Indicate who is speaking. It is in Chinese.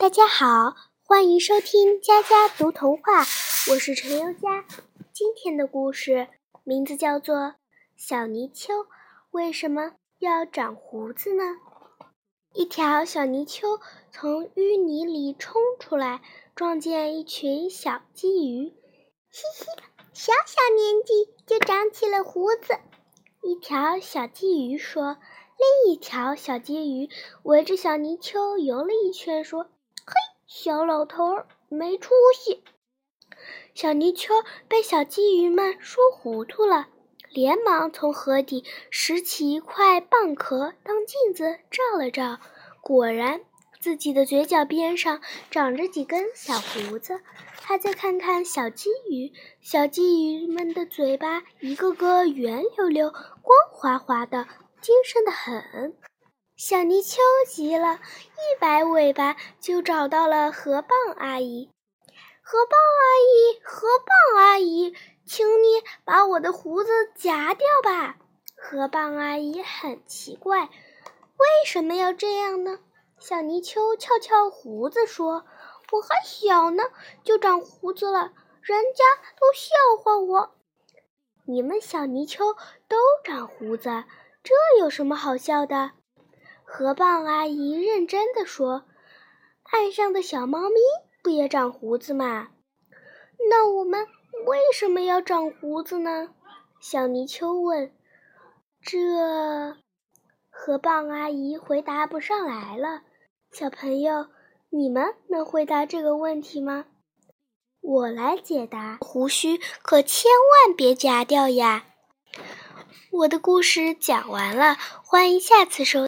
Speaker 1: 大家好，欢迎收听佳佳读童话，我是陈优佳。今天的故事名字叫做《小泥鳅为什么要长胡子呢》。一条小泥鳅从淤泥里冲出来，撞见一群小鲫鱼，嘻嘻，小小年纪就长起了胡子。一条小鲫鱼说：“另一条小鲫鱼围着小泥鳅游了一圈，说。”小老头没出息！小泥鳅被小鲫鱼们说糊涂了，连忙从河底拾起一块蚌壳当镜子照了照，果然自己的嘴角边上长着几根小胡子。他再看看小鲫鱼，小鲫鱼们的嘴巴一个个圆溜溜、光滑滑的，精神的很。小泥鳅急了，一摆尾巴就找到了河蚌阿姨。河蚌阿姨，河蚌阿姨，请你把我的胡子夹掉吧。河蚌阿姨很奇怪，为什么要这样呢？小泥鳅翘翘胡子说：“我还小呢，就长胡子了，人家都笑话我。你们小泥鳅都长胡子，这有什么好笑的？”河蚌阿姨认真的说：“岸上的小猫咪不也长胡子吗？那我们为什么要长胡子呢？”小泥鳅问。这河蚌阿姨回答不上来了。小朋友，你们能回答这个问题吗？我来解答。胡须可千万别夹掉呀！我的故事讲完了，欢迎下次收。